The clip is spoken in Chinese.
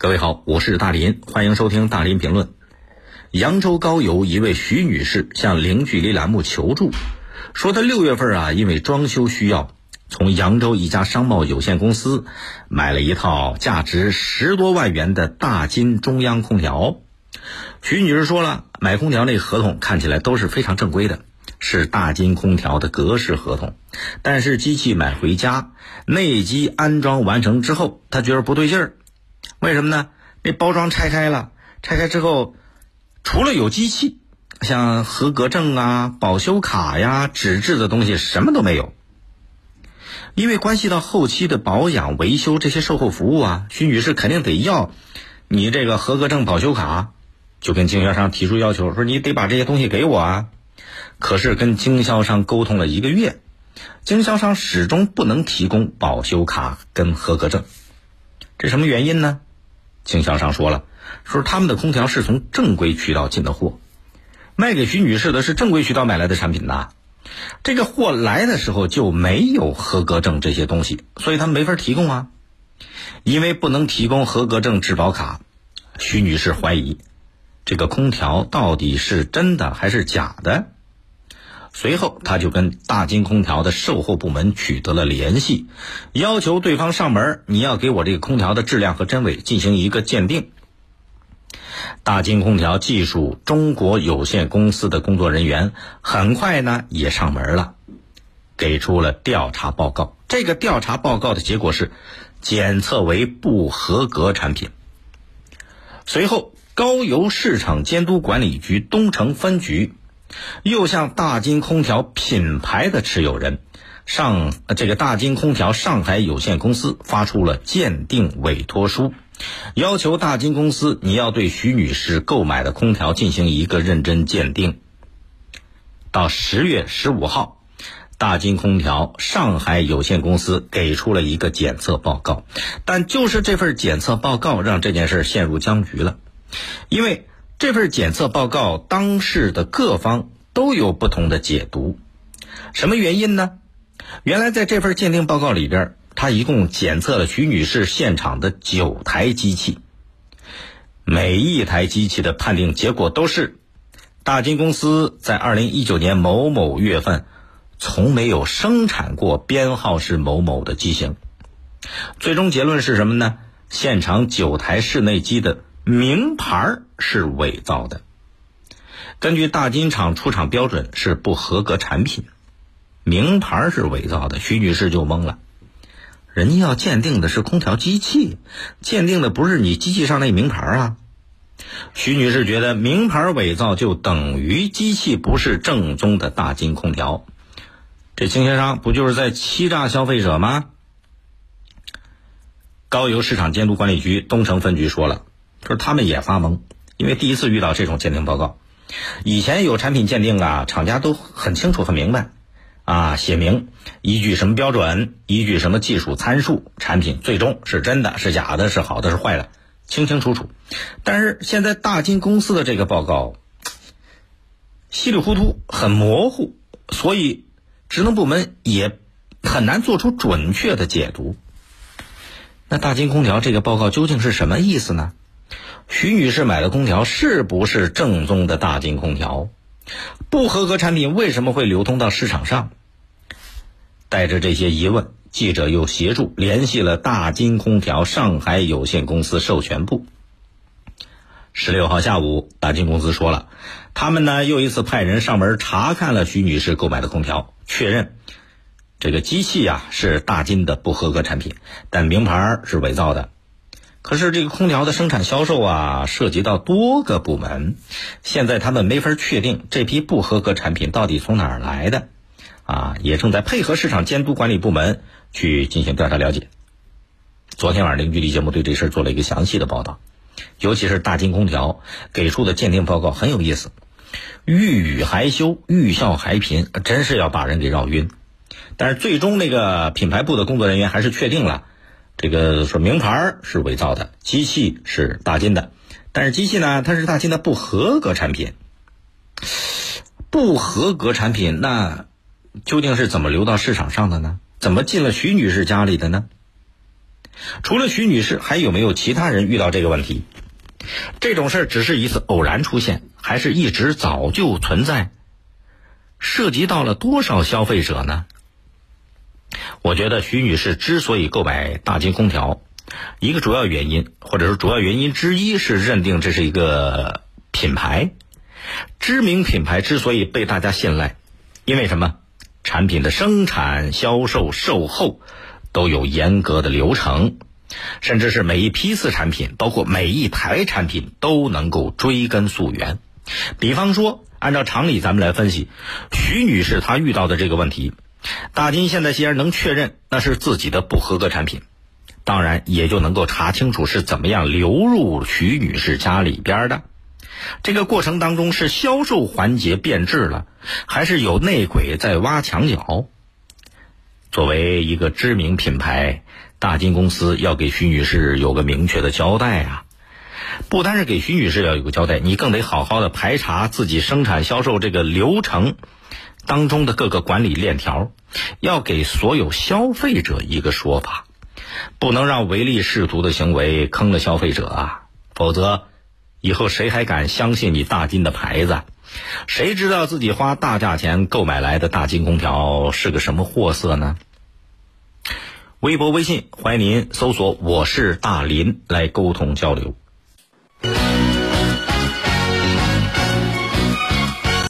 各位好，我是大林，欢迎收听大林评论。扬州高邮一位徐女士向零距离栏目求助，说她六月份啊，因为装修需要，从扬州一家商贸有限公司买了一套价值十多万元的大金中央空调。徐女士说了，买空调那合同看起来都是非常正规的，是大金空调的格式合同，但是机器买回家，内机安装完成之后，她觉得不对劲儿。为什么呢？那包装拆开了，拆开之后，除了有机器，像合格证啊、保修卡呀、纸质的东西什么都没有。因为关系到后期的保养、维修这些售后服务啊，徐女士肯定得要你这个合格证、保修卡，就跟经销商提出要求，说你得把这些东西给我啊。可是跟经销商沟通了一个月，经销商始终不能提供保修卡跟合格证，这什么原因呢？经销商说了，说他们的空调是从正规渠道进的货，卖给徐女士的是正规渠道买来的产品呐。这个货来的时候就没有合格证这些东西，所以他们没法提供啊。因为不能提供合格证、质保卡，徐女士怀疑这个空调到底是真的还是假的。随后，他就跟大金空调的售后部门取得了联系，要求对方上门，你要给我这个空调的质量和真伪进行一个鉴定。大金空调技术中国有限公司的工作人员很快呢也上门了，给出了调查报告。这个调查报告的结果是检测为不合格产品。随后，高邮市场监督管理局东城分局。又向大金空调品牌的持有人上这个大金空调上海有限公司发出了鉴定委托书，要求大金公司你要对徐女士购买的空调进行一个认真鉴定。到十月十五号，大金空调上海有限公司给出了一个检测报告，但就是这份检测报告让这件事陷入僵局了，因为。这份检测报告，当事的各方都有不同的解读。什么原因呢？原来在这份鉴定报告里边，他一共检测了徐女士现场的九台机器，每一台机器的判定结果都是大金公司在二零一九年某某月份从没有生产过编号是某某的机型。最终结论是什么呢？现场九台室内机的。名牌是伪造的，根据大金厂出厂标准是不合格产品，名牌是伪造的，徐女士就懵了。人家要鉴定的是空调机器，鉴定的不是你机器上那名牌啊。徐女士觉得名牌伪造就等于机器不是正宗的大金空调，这经销商不就是在欺诈消费者吗？高邮市场监督管理局东城分局说了。就是他们也发懵，因为第一次遇到这种鉴定报告，以前有产品鉴定啊，厂家都很清楚很明白，啊，写明依据什么标准，依据什么技术参数，产品最终是真的是假的，是好的是坏的，清清楚楚。但是现在大金公司的这个报告稀里糊涂，很模糊，所以职能部门也很难做出准确的解读。那大金空调这个报告究竟是什么意思呢？徐女士买的空调是不是正宗的大金空调？不合格产品为什么会流通到市场上？带着这些疑问，记者又协助联系了大金空调上海有限公司授权部。十六号下午，大金公司说了，他们呢又一次派人上门查看了徐女士购买的空调，确认这个机器呀是大金的不合格产品，但名牌是伪造的。可是这个空调的生产销售啊，涉及到多个部门，现在他们没法确定这批不合格产品到底从哪儿来的，啊，也正在配合市场监督管理部门去进行调查了解。昨天晚上零距离节目对这事儿做了一个详细的报道，尤其是大金空调给出的鉴定报告很有意思，欲语还休，欲笑还贫，真是要把人给绕晕。但是最终那个品牌部的工作人员还是确定了。这个说名牌是伪造的，机器是大金的，但是机器呢，它是大金的不合格产品。不合格产品，那究竟是怎么流到市场上的呢？怎么进了徐女士家里的呢？除了徐女士，还有没有其他人遇到这个问题？这种事儿只是一次偶然出现，还是一直早就存在？涉及到了多少消费者呢？我觉得徐女士之所以购买大金空调，一个主要原因，或者说主要原因之一是认定这是一个品牌，知名品牌之所以被大家信赖，因为什么？产品的生产、销售、售后都有严格的流程，甚至是每一批次产品，包括每一台产品都能够追根溯源。比方说，按照常理，咱们来分析，徐女士她遇到的这个问题，大金现在既然能确认那是自己的不合格产品，当然也就能够查清楚是怎么样流入徐女士家里边的。这个过程当中是销售环节变质了，还是有内鬼在挖墙脚？作为一个知名品牌，大金公司要给徐女士有个明确的交代啊！不单是给徐女士要有个交代，你更得好好的排查自己生产销售这个流程当中的各个管理链条，要给所有消费者一个说法，不能让唯利是图的行为坑了消费者啊！否则。以后谁还敢相信你大金的牌子？谁知道自己花大价钱购买来的大金空调是个什么货色呢？微博、微信，欢迎您搜索“我是大林”来沟通交流。